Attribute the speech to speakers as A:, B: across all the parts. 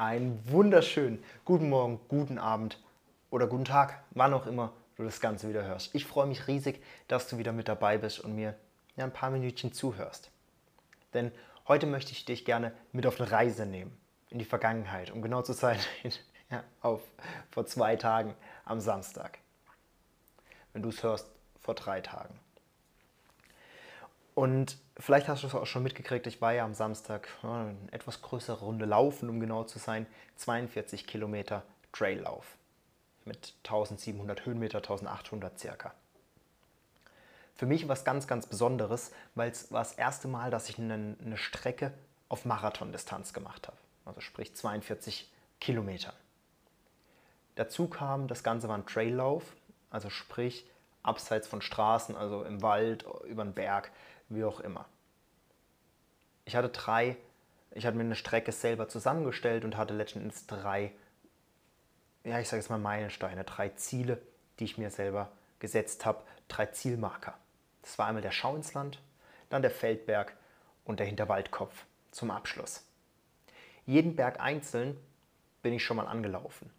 A: Einen wunderschönen guten Morgen, guten Abend oder guten Tag, wann auch immer du das Ganze wieder hörst. Ich freue mich riesig, dass du wieder mit dabei bist und mir ja, ein paar Minütchen zuhörst. Denn heute möchte ich dich gerne mit auf eine Reise nehmen, in die Vergangenheit, um genau zu sein, ja, auf, vor zwei Tagen am Samstag. Wenn du es hörst, vor drei Tagen. Und vielleicht hast du es auch schon mitgekriegt, ich war ja am Samstag eine etwas größere Runde laufen, um genau zu sein, 42 Kilometer Traillauf mit 1700 Höhenmeter, 1800 circa. Für mich war es ganz, ganz Besonderes, weil es war das erste Mal, dass ich eine, eine Strecke auf Marathondistanz gemacht habe. Also sprich 42 Kilometer. Dazu kam, das Ganze war ein Traillauf, also sprich abseits von Straßen, also im Wald, über den Berg, wie auch immer. Ich hatte drei, ich hatte mir eine Strecke selber zusammengestellt und hatte letztendlich drei, ja, ich sage jetzt mal Meilensteine, drei Ziele, die ich mir selber gesetzt habe, drei Zielmarker. Das war einmal der Schau ins Land, dann der Feldberg und der Hinterwaldkopf zum Abschluss. Jeden Berg einzeln bin ich schon mal angelaufen.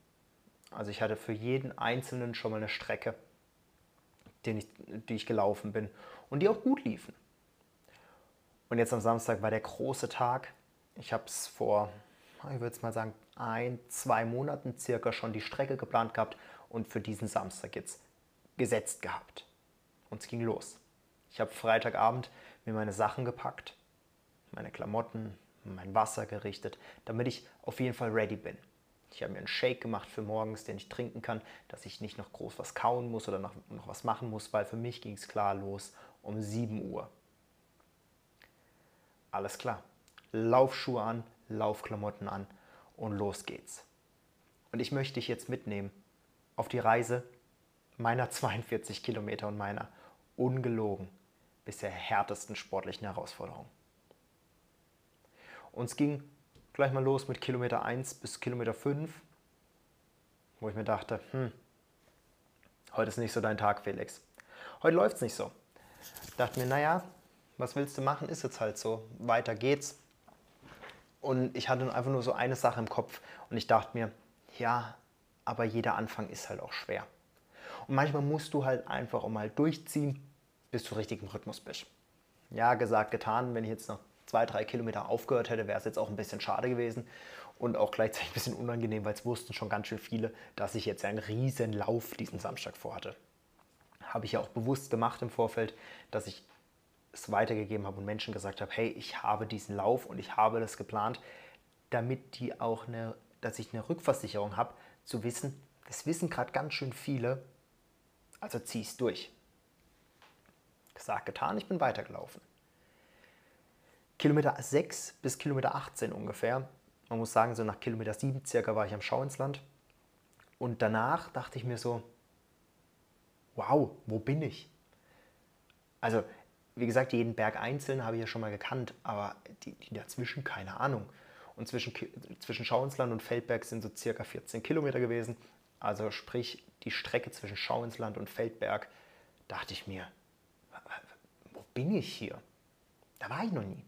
A: Also ich hatte für jeden einzelnen schon mal eine Strecke, ich, die ich gelaufen bin und die auch gut liefen. Und jetzt am Samstag war der große Tag. Ich habe es vor, ich würde es mal sagen, ein, zwei Monaten circa schon die Strecke geplant gehabt und für diesen Samstag jetzt gesetzt gehabt. Und es ging los. Ich habe Freitagabend mir meine Sachen gepackt, meine Klamotten, mein Wasser gerichtet, damit ich auf jeden Fall ready bin. Ich habe mir einen Shake gemacht für morgens, den ich trinken kann, dass ich nicht noch groß was kauen muss oder noch, noch was machen muss, weil für mich ging es klar los um 7 Uhr. Alles klar. Laufschuhe an, Laufklamotten an und los geht's. Und ich möchte dich jetzt mitnehmen auf die Reise meiner 42 Kilometer und meiner ungelogen bisher härtesten sportlichen Herausforderung. Und es ging gleich mal los mit Kilometer 1 bis Kilometer 5, wo ich mir dachte, hm, heute ist nicht so dein Tag, Felix. Heute läuft es nicht so. Dachte mir, naja, was willst du machen, ist jetzt halt so. Weiter geht's. Und ich hatte einfach nur so eine Sache im Kopf und ich dachte mir, ja, aber jeder Anfang ist halt auch schwer. Und manchmal musst du halt einfach mal durchziehen, bis du richtig im Rhythmus bist. Ja, gesagt, getan. Wenn ich jetzt noch zwei, drei Kilometer aufgehört hätte, wäre es jetzt auch ein bisschen schade gewesen und auch gleichzeitig ein bisschen unangenehm, weil es wussten schon ganz schön viele, dass ich jetzt einen riesen Lauf diesen Samstag vorhatte. Habe ich ja auch bewusst gemacht im Vorfeld, dass ich es weitergegeben habe und Menschen gesagt habe, hey, ich habe diesen Lauf und ich habe das geplant, damit die auch eine, dass ich eine Rückversicherung habe, zu wissen, das wissen gerade ganz schön viele, also zieh es durch. Gesagt, getan, ich bin weitergelaufen. Kilometer 6 bis Kilometer 18 ungefähr, man muss sagen, so nach Kilometer 7 circa war ich am Schau ins Land. Und danach dachte ich mir so, wow, wo bin ich? Also wie gesagt, jeden Berg einzeln habe ich ja schon mal gekannt, aber die, die dazwischen keine Ahnung. Und zwischen, zwischen Schauinsland und Feldberg sind so circa 14 Kilometer gewesen. Also sprich, die Strecke zwischen Schauinsland und Feldberg, dachte ich mir, wo bin ich hier? Da war ich noch nie.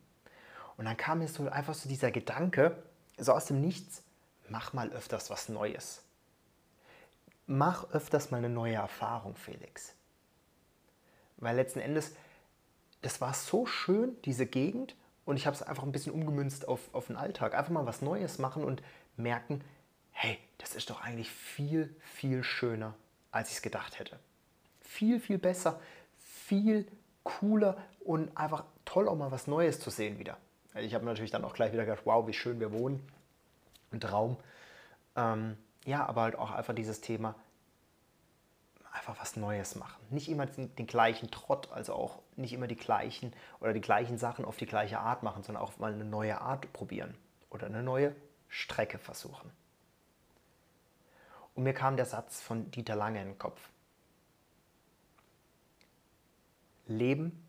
A: Und dann kam mir so einfach so dieser Gedanke, so aus dem Nichts, mach mal öfters was Neues. Mach öfters mal eine neue Erfahrung, Felix. Weil letzten Endes das war so schön, diese Gegend. Und ich habe es einfach ein bisschen umgemünzt auf, auf den Alltag. Einfach mal was Neues machen und merken, hey, das ist doch eigentlich viel, viel schöner, als ich es gedacht hätte. Viel, viel besser, viel cooler und einfach toll, auch mal was Neues zu sehen wieder. Ich habe natürlich dann auch gleich wieder gedacht, wow, wie schön wir wohnen. Ein Traum. Ähm, ja, aber halt auch einfach dieses Thema, einfach was Neues machen. Nicht immer den, den, gleichen Trott, also auch nicht immer die gleichen oder die gleichen Sachen auf die gleiche Art machen, sondern auch mal eine neue Art probieren oder eine neue Strecke versuchen. Und mir kam der Satz von Dieter Lange in den Kopf. Leben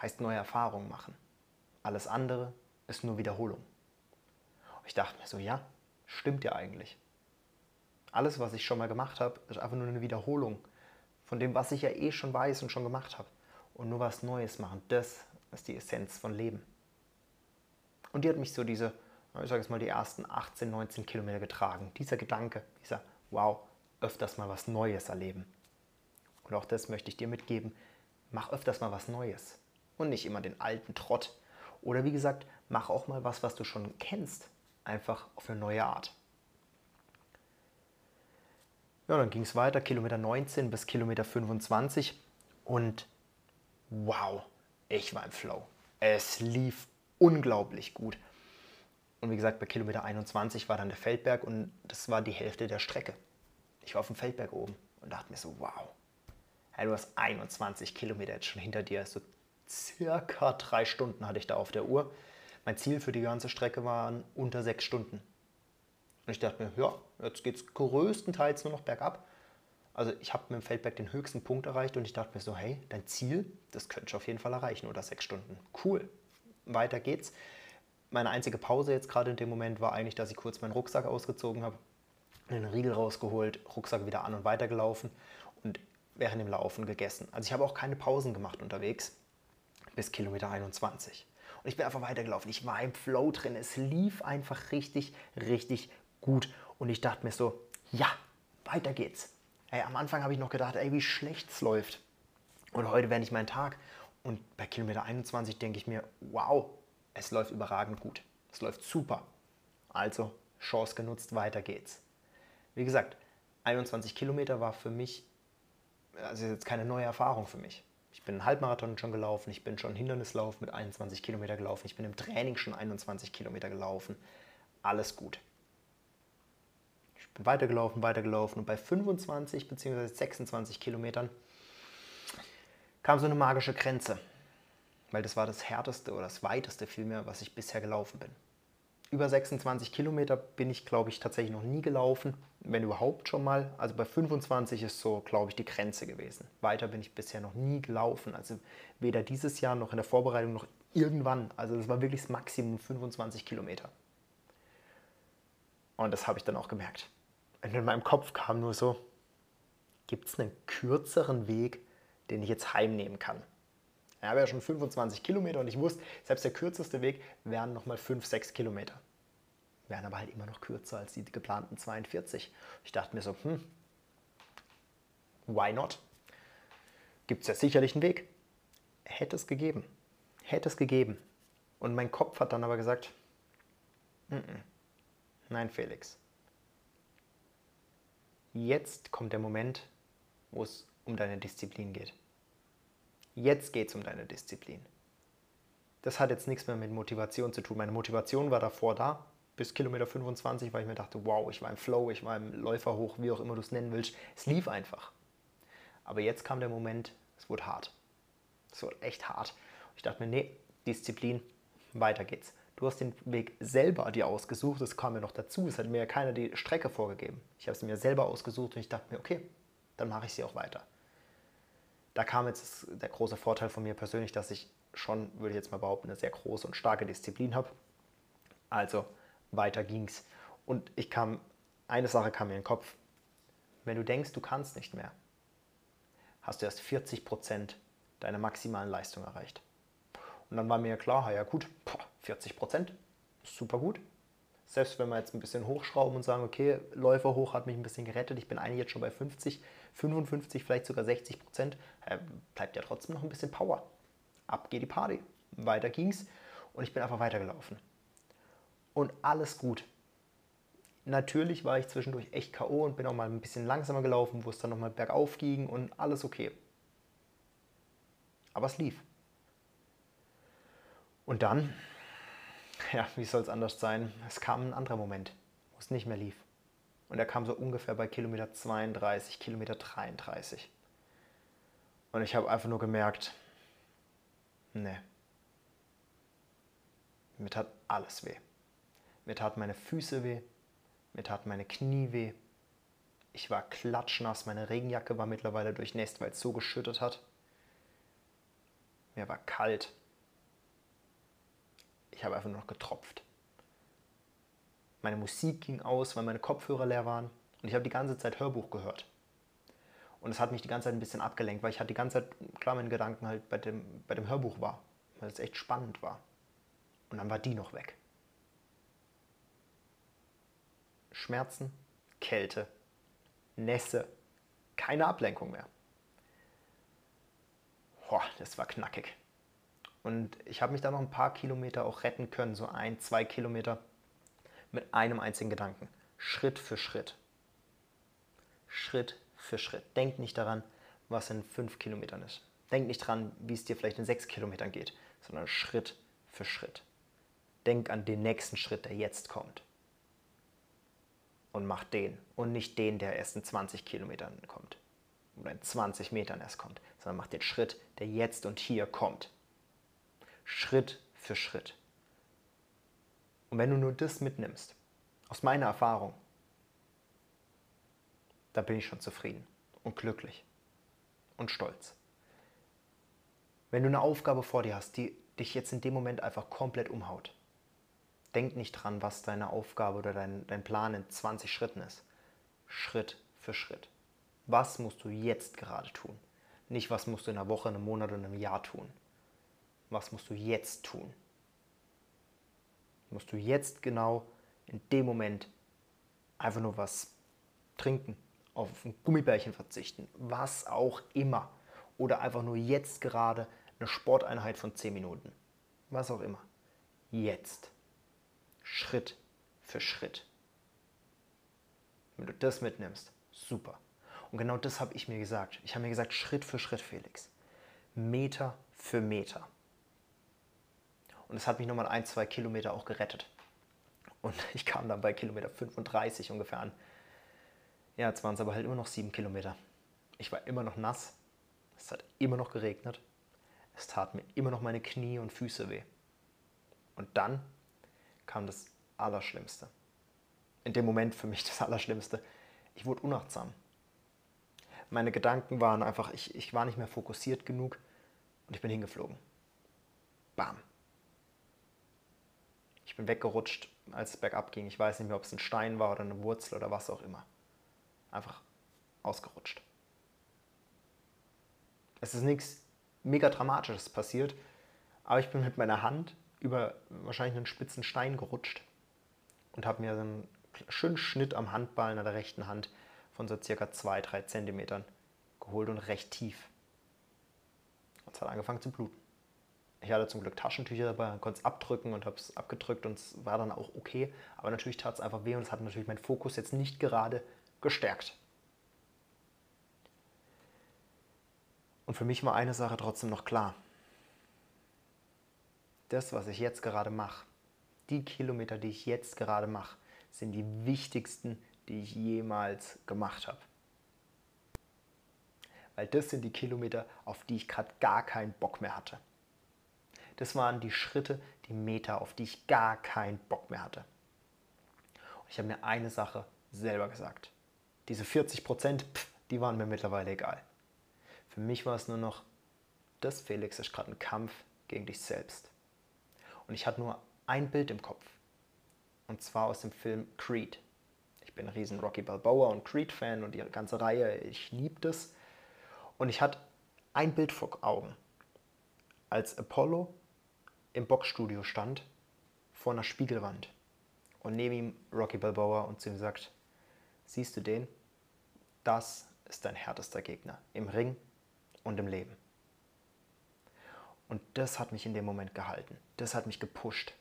A: heißt neue Erfahrungen machen. Alles andere ist nur Wiederholung. ich dachte mir so, ja, stimmt ja eigentlich. Alles, was ich schon mal gemacht habe, ist einfach nur eine Wiederholung von dem, was ich ja eh schon weiß und schon gemacht habe. Und nur was Neues machen, das ist die Essenz von Leben. Und die hat mich so diese ich sage jetzt mal, die ersten 18, 19 Kilometer getragen. Dieser Gedanke, dieser Wow, öfters mal was Neues erleben. Und auch das möchte ich dir mitgeben. Mach öfters mal was Neues und nicht immer den alten Trott. Oder wie gesagt, mach auch mal was, was du schon kennst, einfach auf eine neue Art. Ja, dann ging es weiter, Kilometer 19 bis Kilometer 25 und wow, ich war im Flow. Es lief unglaublich gut. Und wie gesagt, bei Kilometer 21 war dann der Feldberg und das war die Hälfte der Strecke. Ich war auf dem Feldberg oben und dachte mir so, wow, hey, du hast 21 Kilometer jetzt schon hinter dir. So circa drei Stunden hatte ich da auf der Uhr. Mein Ziel für die ganze Strecke waren unter sechs Stunden. Und ich dachte mir, ja, jetzt geht es größtenteils nur noch bergab. Also ich habe mit dem Feldberg den höchsten Punkt erreicht und ich dachte mir so, hey, dein Ziel, das könnte ich auf jeden Fall erreichen, unter sechs Stunden. Cool, weiter geht's. Meine einzige Pause jetzt gerade in dem Moment war eigentlich, dass ich kurz meinen Rucksack ausgezogen habe, einen Riegel rausgeholt, Rucksack wieder an und weitergelaufen und während dem Laufen gegessen. Also ich habe auch keine Pausen gemacht unterwegs bis Kilometer 21. Und ich bin einfach weitergelaufen. Ich war im Flow drin. Es lief einfach richtig, richtig gut. Und ich dachte mir so, ja, weiter geht's. Ey, am Anfang habe ich noch gedacht, ey, wie schlecht es läuft. Und heute wäre nicht mein Tag. Und bei Kilometer 21 denke ich mir, wow, es läuft überragend gut. Es läuft super. Also, Chance genutzt, weiter geht's. Wie gesagt, 21 Kilometer war für mich, also jetzt keine neue Erfahrung für mich. Ich bin einen Halbmarathon schon gelaufen, ich bin schon Hindernislauf mit 21 Kilometer gelaufen, ich bin im Training schon 21 Kilometer gelaufen. Alles gut. Bin weitergelaufen, weitergelaufen und bei 25 bzw. 26 Kilometern kam so eine magische Grenze, weil das war das härteste oder das weiteste vielmehr, was ich bisher gelaufen bin. Über 26 Kilometer bin ich, glaube ich, tatsächlich noch nie gelaufen, wenn überhaupt schon mal. Also bei 25 ist so, glaube ich, die Grenze gewesen. Weiter bin ich bisher noch nie gelaufen. Also weder dieses Jahr noch in der Vorbereitung noch irgendwann. Also das war wirklich das Maximum 25 Kilometer. Und das habe ich dann auch gemerkt. Und in meinem Kopf kam nur so, gibt es einen kürzeren Weg, den ich jetzt heimnehmen kann? Ich habe ja schon 25 Kilometer und ich wusste, selbst der kürzeste Weg wären nochmal 5, 6 Kilometer. Wären aber halt immer noch kürzer als die geplanten 42. Ich dachte mir so, hm, why not? Gibt es ja sicherlich einen Weg. Hätte es gegeben. Hätte es gegeben. Und mein Kopf hat dann aber gesagt, N -n. nein Felix. Jetzt kommt der Moment, wo es um deine Disziplin geht. Jetzt geht es um deine Disziplin. Das hat jetzt nichts mehr mit Motivation zu tun. Meine Motivation war davor da, bis Kilometer 25, weil ich mir dachte, wow, ich war im Flow, ich war im Läufer hoch, wie auch immer du es nennen willst. Es lief einfach. Aber jetzt kam der Moment, es wurde hart. Es wurde echt hart. Ich dachte mir, nee, Disziplin, weiter geht's. Du hast den Weg selber dir ausgesucht, das kam mir noch dazu. Es hat mir ja keiner die Strecke vorgegeben. Ich habe sie mir selber ausgesucht und ich dachte mir, okay, dann mache ich sie auch weiter da kam jetzt der große Vorteil von mir persönlich, dass ich schon, würde ich jetzt mal behaupten, eine sehr große und starke Disziplin habe. Also weiter ging's. Und ich kam, eine Sache kam mir in den Kopf. Wenn du denkst, du kannst nicht mehr, hast du erst 40 Prozent deiner maximalen Leistung erreicht. Und dann war mir klar, ja gut, 40 Prozent, super gut. Selbst wenn wir jetzt ein bisschen hochschrauben und sagen, okay, Läufer hoch hat mich ein bisschen gerettet, ich bin eigentlich jetzt schon bei 50, 55, vielleicht sogar 60 Prozent, äh, bleibt ja trotzdem noch ein bisschen Power. Ab geht die Party. Weiter ging's und ich bin einfach weitergelaufen. Und alles gut. Natürlich war ich zwischendurch echt K.O. und bin auch mal ein bisschen langsamer gelaufen, wo es dann nochmal bergauf ging und alles okay. Aber es lief. Und dann, ja, wie soll es anders sein? Es kam ein anderer Moment, wo es nicht mehr lief. Und er kam so ungefähr bei Kilometer 32, Kilometer 33. Und ich habe einfach nur gemerkt, ne, mir tat alles weh. Mir tat meine Füße weh, mir tat meine Knie weh. Ich war klatschnass, meine Regenjacke war mittlerweile durchnässt, weil es so geschüttet hat. Mir war kalt. Ich habe einfach nur noch getropft. Meine Musik ging aus, weil meine Kopfhörer leer waren und ich habe die ganze Zeit Hörbuch gehört. Und es hat mich die ganze Zeit ein bisschen abgelenkt, weil ich hatte die ganze Zeit, klar, meine Gedanken halt bei dem, bei dem Hörbuch war, weil es echt spannend war. Und dann war die noch weg. Schmerzen, Kälte, Nässe, keine Ablenkung mehr. Boah, das war knackig. Und ich habe mich da noch ein paar Kilometer auch retten können, so ein, zwei Kilometer, mit einem einzigen Gedanken. Schritt für Schritt. Schritt für Schritt. Denk nicht daran, was in fünf Kilometern ist. Denk nicht daran, wie es dir vielleicht in sechs Kilometern geht, sondern Schritt für Schritt. Denk an den nächsten Schritt, der jetzt kommt. Und mach den und nicht den, der erst in 20 Kilometern kommt oder in 20 Metern erst kommt, sondern mach den Schritt, der jetzt und hier kommt. Schritt für Schritt. Und wenn du nur das mitnimmst, aus meiner Erfahrung, dann bin ich schon zufrieden und glücklich und stolz. Wenn du eine Aufgabe vor dir hast, die dich jetzt in dem Moment einfach komplett umhaut, denk nicht dran, was deine Aufgabe oder dein, dein Plan in 20 Schritten ist. Schritt für Schritt. Was musst du jetzt gerade tun? Nicht, was musst du in einer Woche, einem Monat oder einem Jahr tun. Was musst du jetzt tun? Musst du jetzt genau in dem Moment einfach nur was trinken, auf ein Gummibärchen verzichten, was auch immer. Oder einfach nur jetzt gerade eine Sporteinheit von 10 Minuten. Was auch immer. Jetzt. Schritt für Schritt. Wenn du das mitnimmst, super. Und genau das habe ich mir gesagt. Ich habe mir gesagt, Schritt für Schritt, Felix. Meter für Meter. Und es hat mich nochmal ein, zwei Kilometer auch gerettet. Und ich kam dann bei Kilometer 35 ungefähr an. Ja, jetzt waren es aber halt immer noch sieben Kilometer. Ich war immer noch nass. Es hat immer noch geregnet. Es tat mir immer noch meine Knie und Füße weh. Und dann kam das Allerschlimmste. In dem Moment für mich das Allerschlimmste. Ich wurde unachtsam. Meine Gedanken waren einfach, ich, ich war nicht mehr fokussiert genug und ich bin hingeflogen. Bam. Bin weggerutscht, als es bergab ging. Ich weiß nicht mehr, ob es ein Stein war oder eine Wurzel oder was auch immer. Einfach ausgerutscht. Es ist nichts mega Dramatisches passiert, aber ich bin mit meiner Hand über wahrscheinlich einen spitzen Stein gerutscht und habe mir so einen schönen Schnitt am Handballen an der rechten Hand von so circa 2-3 Zentimetern geholt und recht tief. Und es hat angefangen zu bluten. Ich hatte zum Glück Taschentücher dabei, konnte es abdrücken und habe es abgedrückt und es war dann auch okay. Aber natürlich tat es einfach weh und es hat natürlich meinen Fokus jetzt nicht gerade gestärkt. Und für mich war eine Sache trotzdem noch klar. Das, was ich jetzt gerade mache, die Kilometer, die ich jetzt gerade mache, sind die wichtigsten, die ich jemals gemacht habe. Weil das sind die Kilometer, auf die ich gerade gar keinen Bock mehr hatte. Das waren die Schritte, die Meter, auf die ich gar keinen Bock mehr hatte. Und ich habe mir eine Sache selber gesagt. Diese 40 Prozent, die waren mir mittlerweile egal. Für mich war es nur noch, das Felix ist gerade ein Kampf gegen dich selbst. Und ich hatte nur ein Bild im Kopf. Und zwar aus dem Film Creed. Ich bin ein riesen Rocky Balboa und Creed-Fan und die ganze Reihe, ich liebe das. Und ich hatte ein Bild vor Augen. Als Apollo im Boxstudio stand, vor einer Spiegelwand. Und neben ihm Rocky Balboa und zu ihm sagt, siehst du den? Das ist dein härtester Gegner im Ring und im Leben. Und das hat mich in dem Moment gehalten. Das hat mich gepusht.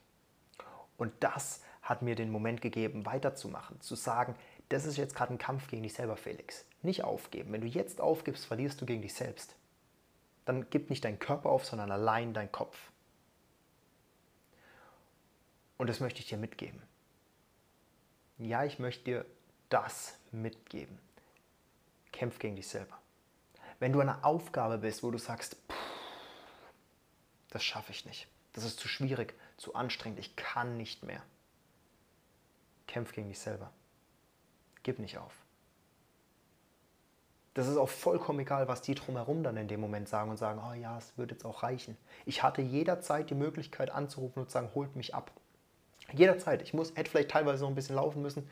A: Und das hat mir den Moment gegeben, weiterzumachen, zu sagen, das ist jetzt gerade ein Kampf gegen dich selber, Felix. Nicht aufgeben. Wenn du jetzt aufgibst, verlierst du gegen dich selbst. Dann gib nicht deinen Körper auf, sondern allein dein Kopf. Und das möchte ich dir mitgeben. Ja, ich möchte dir das mitgeben. Kämpf gegen dich selber. Wenn du eine Aufgabe bist, wo du sagst, das schaffe ich nicht, das ist zu schwierig, zu anstrengend, ich kann nicht mehr. Kämpf gegen dich selber. Gib nicht auf. Das ist auch vollkommen egal, was die drumherum dann in dem Moment sagen und sagen, oh ja, es wird jetzt auch reichen. Ich hatte jederzeit die Möglichkeit anzurufen und zu sagen, holt mich ab. Jederzeit. Ich muss, hätte vielleicht teilweise noch ein bisschen laufen müssen,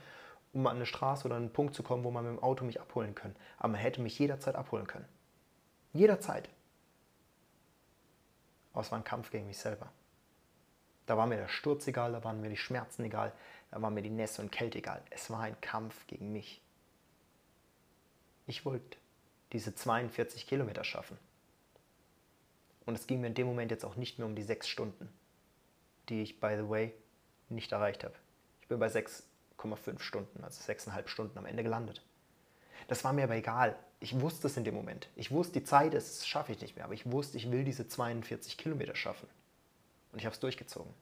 A: um an eine Straße oder einen Punkt zu kommen, wo man mit dem Auto mich abholen kann. Aber man hätte mich jederzeit abholen können. Jederzeit. Aber es war ein Kampf gegen mich selber. Da war mir der Sturz egal, da waren mir die Schmerzen egal, Da war mir die Nässe und Kälte egal. Es war ein Kampf gegen mich. Ich wollte diese 42 Kilometer schaffen. Und es ging mir in dem Moment jetzt auch nicht mehr um die sechs Stunden, die ich, by the way, nicht erreicht habe. Ich bin bei 6,5 Stunden, also sechseinhalb Stunden am Ende gelandet. Das war mir aber egal. Ich wusste es in dem Moment. Ich wusste, die Zeit ist, das schaffe ich nicht mehr. Aber ich wusste, ich will diese 42 Kilometer schaffen. Und ich habe es durchgezogen.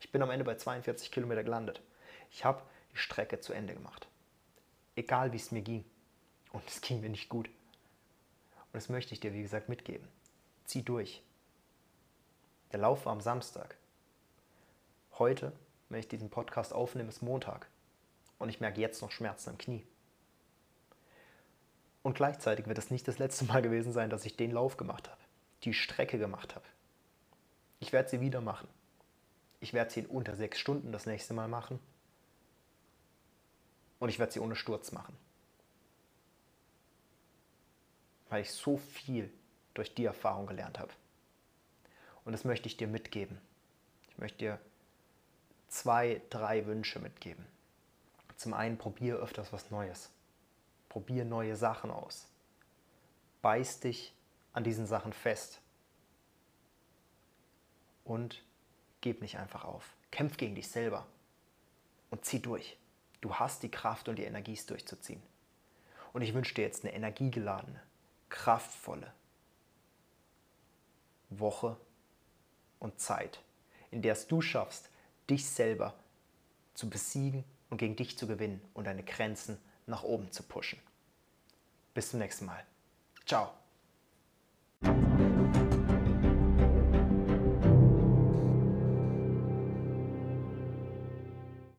A: Ich bin am Ende bei 42 Kilometer gelandet. Ich habe die Strecke zu Ende gemacht. Egal wie es mir ging. Und es ging mir nicht gut. Und das möchte ich dir, wie gesagt, mitgeben. Zieh durch. Der Lauf war am Samstag. Heute, wenn ich diesen Podcast aufnehme, ist Montag. Und ich merke jetzt noch Schmerzen am Knie. Und gleichzeitig wird es nicht das letzte Mal gewesen sein, dass ich den Lauf gemacht habe, die Strecke gemacht habe. Ich werde sie wieder machen. Ich werde sie in unter sechs Stunden das nächste Mal machen. Und ich werde sie ohne Sturz machen. Weil ich so viel durch die Erfahrung gelernt habe. Und das möchte ich dir mitgeben. Ich möchte dir zwei, drei Wünsche mitgeben. Zum einen, probier öfters was Neues. Probier neue Sachen aus. Beiß dich an diesen Sachen fest. Und gib nicht einfach auf. Kämpf gegen dich selber und zieh durch. Du hast die Kraft und die Energie, es durchzuziehen. Und ich wünsche dir jetzt eine energiegeladene, kraftvolle Woche und Zeit, in der es du schaffst, dich selber zu besiegen und gegen dich zu gewinnen und deine Grenzen nach oben zu pushen. Bis zum nächsten Mal. Ciao.